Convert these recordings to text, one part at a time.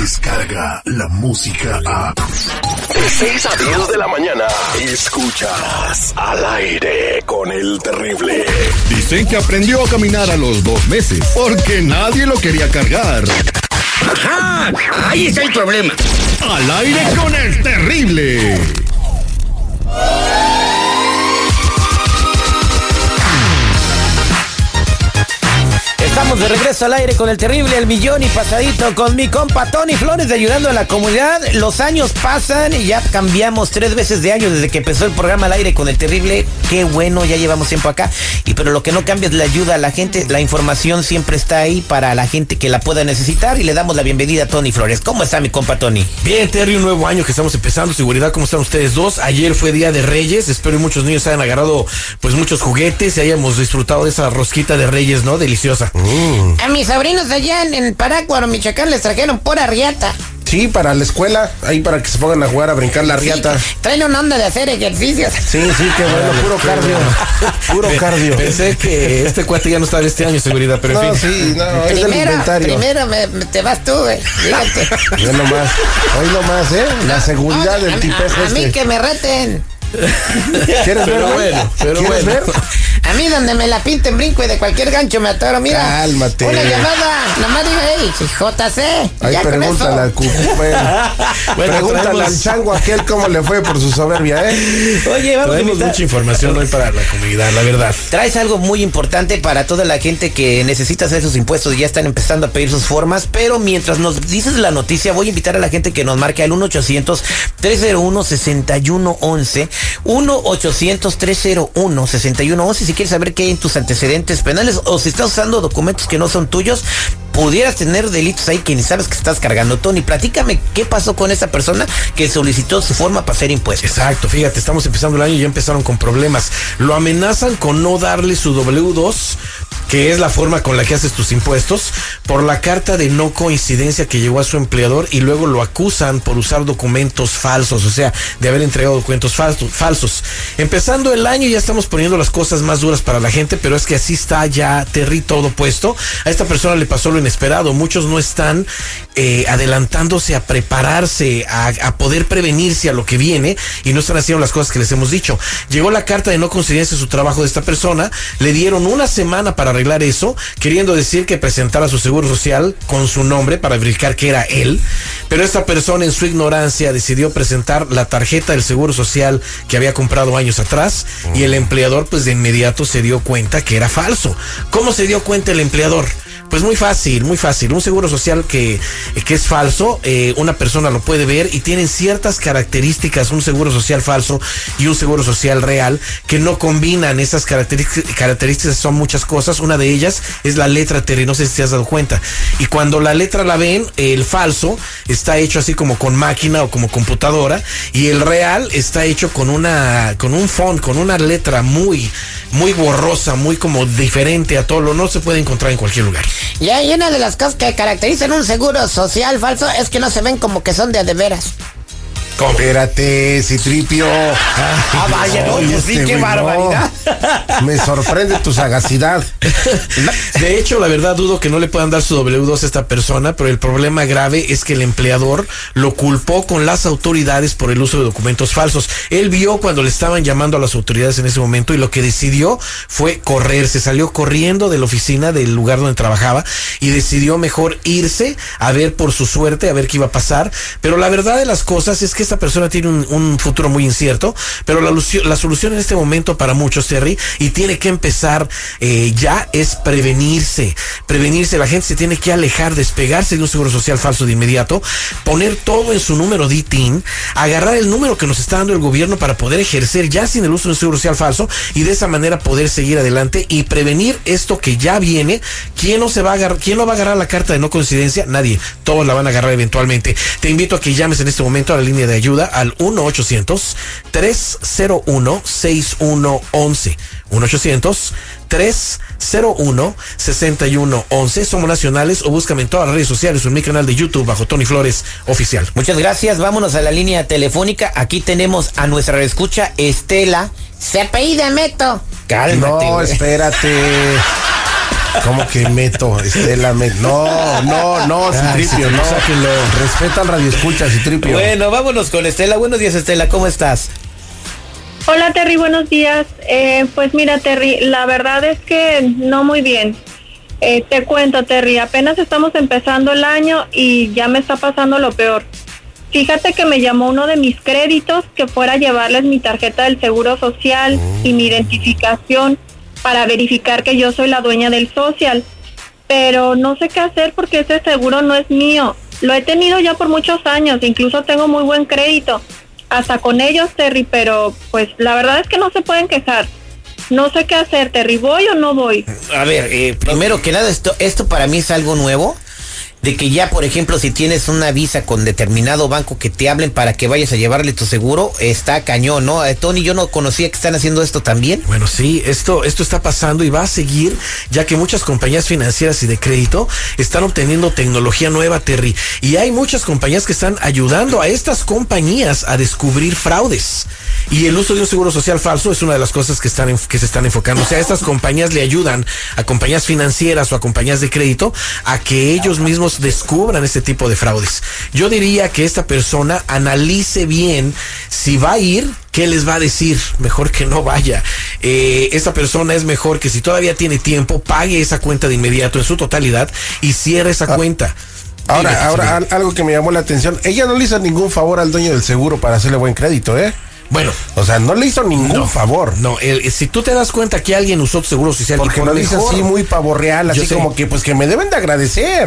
llega la música a... De 6 a 10 de la mañana, escuchas al aire con el terrible. Dicen que aprendió a caminar a los dos meses porque nadie lo quería cargar. ¡Ajá! Ahí está el problema. Al aire con el terrible. De regreso al aire con el terrible El Millón y pasadito con mi compa Tony Flores de ayudando a la comunidad. Los años pasan y ya cambiamos tres veces de año desde que empezó el programa al aire con el terrible. Qué bueno, ya llevamos tiempo acá. Y pero lo que no cambia es la ayuda a la gente. La información siempre está ahí para la gente que la pueda necesitar y le damos la bienvenida a Tony Flores. ¿Cómo está mi compa Tony? Bien, Terry, un nuevo año que estamos empezando. Seguridad, ¿cómo están ustedes dos? Ayer fue Día de Reyes. Espero que muchos niños hayan agarrado pues muchos juguetes y hayamos disfrutado de esa rosquita de Reyes, ¿no? Deliciosa. A mis sobrinos allá en, en Parácuaro, Michoacán, les trajeron pura riata. Sí, para la escuela, ahí para que se pongan a jugar a brincar la riata. Sí, traen una onda de hacer ejercicios. Sí, sí, qué bueno, puro cardio. Puro cardio. Pensé que este cuate ya no estaba este año, seguridad, pero en No, fin. sí, no, es del Primero, inventario. primero me, me- te vas tú, güey. Fíjate. Nomás, hoy nomás, ¿eh? La seguridad No, del tipejo a, a mí este. que me reten. ¿Quieres ver, Pero güey? bueno, pero ¿Quieres bueno. ver? A mí donde me la pinten brinco y de cualquier gancho me atoro. Mira. Cálmate. Una llamada. Nomás digo, hey, JC. Ahí ya pregúntale al cu- bueno, pregúntale traemos- al chango aquel cómo le fue por su soberbia, ¿eh? Oye, vamos a Traemos invitar- mucha información hoy para la comunidad, la verdad. Traes algo muy importante para toda la gente que necesita hacer sus impuestos y ya están empezando a pedir sus formas, pero mientras nos dices la noticia, voy a invitar a la gente que nos marque al 1-800-301-6111, 1-800-301-6111, si quieres saber qué hay en tus antecedentes penales o si estás usando documentos que no son tuyos, pudieras tener delitos ahí que ni sabes que estás cargando. Tony, platícame qué pasó con esa persona que solicitó su forma para hacer impuestos. Exacto, fíjate, estamos empezando el año y ya empezaron con problemas. Lo amenazan con no darle su W2, que es la forma con la que haces tus impuestos, por la carta de no coincidencia que llegó a su empleador y luego lo acusan por usar documentos falsos, o sea, de haber entregado documentos falsos. Empezando el año ya estamos poniendo las cosas más duras para la gente, pero es que así está ya Terry todo puesto. A esta persona le pasó lo inesperado. Muchos no están eh, adelantándose a prepararse, a, a poder prevenirse a lo que viene y no están haciendo las cosas que les hemos dicho. Llegó la carta de no coincidencia de su trabajo de esta persona, le dieron una semana para arreglar eso, queriendo decir que presentara su seguro social con su nombre para verificar que era él, pero esta persona en su ignorancia decidió presentar la tarjeta del seguro social que había comprado años atrás y el empleador pues de inmediato se dio cuenta que era falso. ¿Cómo se dio cuenta el empleador? Pues muy fácil, muy fácil. Un seguro social que, que es falso, eh, una persona lo puede ver y tienen ciertas características, un seguro social falso y un seguro social real, que no combinan esas características, características son muchas cosas. Una de ellas es la letra Terry, no sé si te has dado cuenta. Y cuando la letra la ven, el falso está hecho así como con máquina o como computadora y el real está hecho con una, con un font, con una letra muy, muy borrosa, muy como diferente a todo lo, no se puede encontrar en cualquier lugar. Y una de las cosas que caracterizan un seguro social falso es que no se ven como que son de de veras. Espérate, Citripio. Ah, vaya, no, pues sí, qué barbaridad. Me sorprende tu sagacidad. De hecho, la verdad dudo que no le puedan dar su W2 a esta persona, pero el problema grave es que el empleador lo culpó con las autoridades por el uso de documentos falsos. Él vio cuando le estaban llamando a las autoridades en ese momento y lo que decidió fue correr, se salió corriendo de la oficina del lugar donde trabajaba y decidió mejor irse a ver por su suerte, a ver qué iba a pasar. Pero la verdad de las cosas es que esta persona tiene un, futuro muy incierto, pero la solución en este momento para muchos, Terry, y tiene que empezar eh, ya es prevenirse. Prevenirse, la gente se tiene que alejar, despegarse de un seguro social falso de inmediato, poner todo en su número DITIN, agarrar el número que nos está dando el gobierno para poder ejercer ya sin el uso de un seguro social falso y de esa manera poder seguir adelante y prevenir esto que ya viene. ¿Quién no se va a agarrar, quién no va a agarrar la carta de no coincidencia? Nadie. Todos la van a agarrar eventualmente. Te invito a que llames en este momento a la línea de ayuda al 1 800 301 6111 1 800 301 6111 Somos nacionales o búscame en todas las redes sociales o en mi canal de YouTube bajo Tony Flores Oficial. Muchas gracias. Vámonos a la línea telefónica. Aquí tenemos a nuestra escucha Estela. Se apellida Meto. Cálmate. No, espérate. ¿Cómo que meto? Estela, me... No, no, no, Citripio, no. sáquenlo. Respeta al radio escucha, Citripio. Bueno, vámonos con Estela. Buenos días, Estela, ¿cómo estás? Hola Terry, buenos días. Eh, pues mira Terry, la verdad es que no muy bien. Eh, te cuento Terry, apenas estamos empezando el año y ya me está pasando lo peor. Fíjate que me llamó uno de mis créditos que fuera a llevarles mi tarjeta del Seguro Social y mi identificación para verificar que yo soy la dueña del social. Pero no sé qué hacer porque ese seguro no es mío. Lo he tenido ya por muchos años, incluso tengo muy buen crédito. Hasta con ellos, Terry, pero pues la verdad es que no se pueden quejar. No sé qué hacer, Terry, ¿voy o no voy? A ver, eh, primero que nada, esto, esto para mí es algo nuevo. De que ya, por ejemplo, si tienes una visa con determinado banco que te hablen para que vayas a llevarle tu seguro, está cañón, ¿no? Eh, Tony, yo no conocía que están haciendo esto también. Bueno, sí, esto, esto está pasando y va a seguir, ya que muchas compañías financieras y de crédito están obteniendo tecnología nueva, Terry. Y hay muchas compañías que están ayudando a estas compañías a descubrir fraudes. Y el uso de un seguro social falso es una de las cosas que, están que se están enfocando. O sea, estas compañías le ayudan a compañías financieras o a compañías de crédito a que ellos mismos descubran este tipo de fraudes. Yo diría que esta persona analice bien si va a ir, ¿qué les va a decir? Mejor que no vaya. Eh, esta persona es mejor que si todavía tiene tiempo, pague esa cuenta de inmediato en su totalidad y cierre esa cuenta. Ahora, Dime, ahora, algo que me llamó la atención. Ella no le hizo ningún favor al dueño del seguro para hacerle buen crédito, ¿eh? Bueno, O sea, no le hizo ningún favor. no, el- si tú te das cuenta que alguien usó tu seguro social y Porque por lo dice así muy pavo real, Yo así sé. como que pues que me deben de agradecer.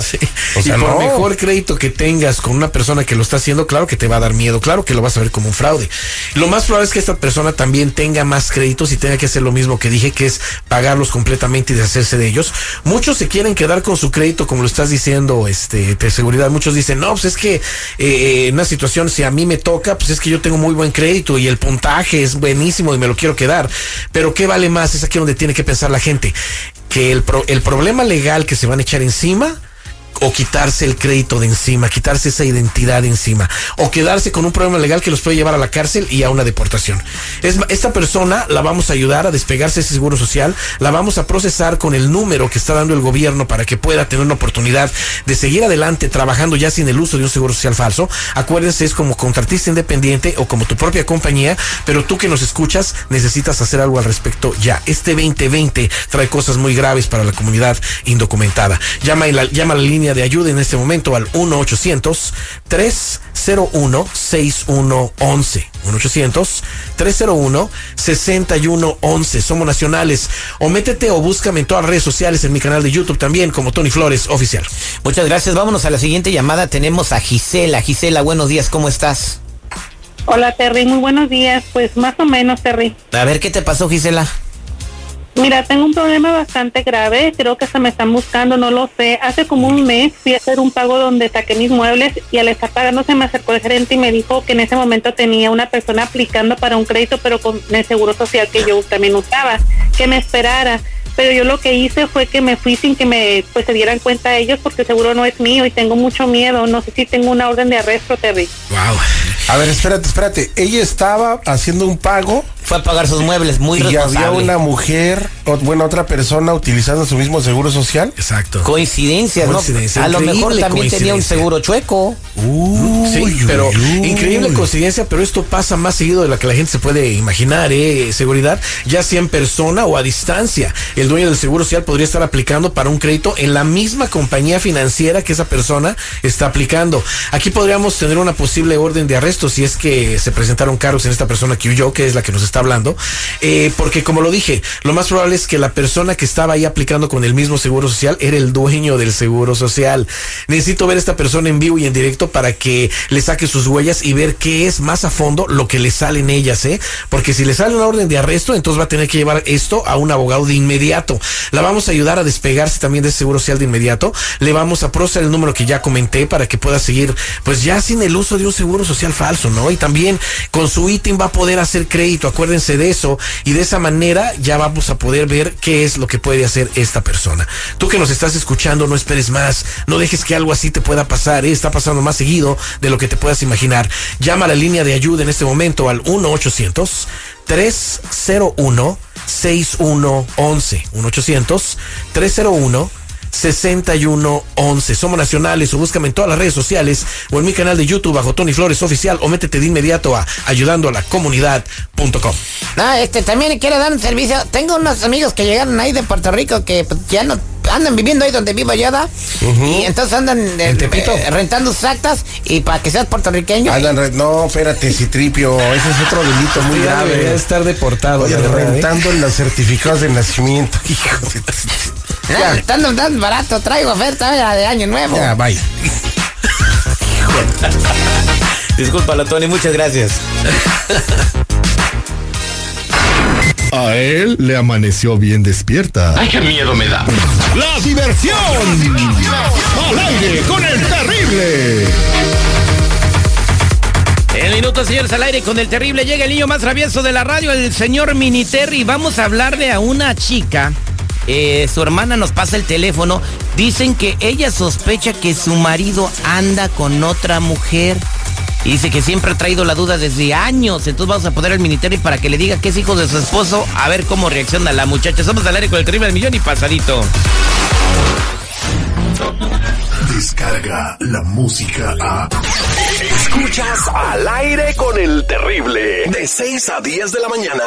O sea, y por no. mejor crédito que tengas con una persona que lo está haciendo, claro que te va a dar miedo, claro que lo vas a ver como un fraude. Lo más probable es que esta persona también tenga más créditos y tenga que hacer lo mismo que dije, que es pagarlos completamente y deshacerse de ellos. Muchos se quieren quedar con su crédito, como lo estás diciendo, este, de seguridad. Muchos dicen, no, pues es que eh, en una situación, si a mí me toca, pues es que yo tengo muy buen crédito y el puntaje es buenísimo y me lo quiero quedar. Pero ¿qué vale más? Es aquí donde tiene que pensar la gente. Que el, pro- el problema legal que se van a echar encima o quitarse el crédito de encima, quitarse esa identidad de encima, o quedarse con un problema legal que los puede llevar a la cárcel y a una deportación. Es, esta persona la vamos a ayudar a despegarse de ese seguro social, la vamos a procesar con el número que está dando el gobierno para que pueda tener una oportunidad de seguir adelante trabajando ya sin el uso de un seguro social falso. Acuérdense, es como contratista independiente o como tu propia compañía, pero tú que nos escuchas necesitas hacer algo al respecto ya. Este 2020 trae cosas muy graves para la comunidad indocumentada. Llama, llama a la línea de ayuda en este momento al 1-800-301-6111. 1-800-301-6111. Somos nacionales. O métete o búscame en todas las redes sociales, en mi canal de YouTube también, como Tony Flores Oficial. Muchas gracias. Vámonos a la siguiente llamada. Tenemos a Gisela. Gisela, buenos días, ¿cómo estás? Hola Terry, muy buenos días. Pues más o menos Terry. A ver, ¿qué te pasó, Gisela? Mira, tengo un problema bastante grave, creo que se me están buscando, no lo sé. Hace como un mes fui a hacer un pago donde saqué mis muebles y al estar pagando se me acercó el gerente y me dijo que en ese momento tenía una persona aplicando para un crédito, pero con el seguro social que yo también usaba, que me esperara. Pero yo lo que hice fue que me fui sin que me pues se dieran cuenta ellos porque seguro no es mío y tengo mucho miedo. No sé si tengo una orden de arresto, Terry. Wow. A ver, espérate, espérate. Ella estaba haciendo un pago Fue a pagar sus muebles, muy y había responsable. una mujer, o, bueno, otra persona utilizando su mismo seguro social. Exacto. Coincidencias, ¿no? Coincidencia, A lo mejor también tenía un coincidencia. seguro chueco. Sí, pero increíble coincidencia, pero esto pasa más seguido de lo que la gente se puede imaginar, ¿eh? Seguridad, ya sea en persona o a distancia. El dueño del seguro social podría estar aplicando para un crédito en la misma compañía financiera que esa persona está aplicando. Aquí podríamos tener una posible orden de arresto si es que se presentaron cargos en esta persona que huyó, que es la que nos está hablando. Eh, porque como lo dije, lo más probable es que la persona que estaba ahí aplicando con el mismo seguro social era el dueño del seguro social. Necesito ver a esta persona en vivo y en directo para que le saque sus huellas y ver qué es más a fondo lo que le sale en ellas, ¿eh? Porque si le sale una orden de arresto, entonces va a tener que llevar esto a un abogado de inmediato. La vamos a ayudar a despegarse también de ese seguro social de inmediato. Le vamos a procesar el número que ya comenté para que pueda seguir, pues ya sin el uso de un seguro social falso, ¿no? Y también con su ítem va a poder hacer crédito, acuérdense de eso, y de esa manera ya vamos a poder ver qué es lo que puede hacer esta persona. Tú que nos estás escuchando, no esperes más, no dejes que algo así te pueda pasar, ¿eh? está pasando más seguido de lo que te puedas imaginar. Llama a la línea de ayuda en este momento al 1 800 301 6111 1-800-301. 6111. Somos nacionales o búscame en todas las redes sociales o en mi canal de YouTube bajo Tony Flores Oficial o métete de inmediato a ayudando a la comunidad.com. No, este, también quiero dar un servicio. Tengo unos amigos que llegaron ahí de Puerto Rico que ya no andan viviendo ahí donde vivo yo, ¿da? Y entonces andan eh, ¿En Tepito? eh, rentando sus actas y para que seas puertorriqueño. Andan no, espérate, Citripio, ese es otro delito muy grave. debería estar deportado. Oye, ¿eh? rentando los certificados de nacimiento, hijo de... Ah, Están tan barato, traigo oferta de año nuevo. Ya, bye. Discúlpalo, Tony, muchas gracias. A él le amaneció bien despierta. Ay, qué miedo me da. ¡La diversión! ¡Al aire con el terrible! En minutos, señores, al aire con el terrible llega el niño más travieso de la radio, el señor Miniterri. Vamos a hablarle a una chica. Eh, su hermana nos pasa el teléfono. Dicen que ella sospecha que su marido anda con otra mujer. Dice que siempre ha traído la duda desde años. Entonces vamos a poner al Miniterri para que le diga que es hijo de su esposo. A ver cómo reacciona la muchacha. Somos al aire con el terrible millón y pasadito. Descarga la música a. Escuchas al aire con el terrible. De 6 a 10 de la mañana.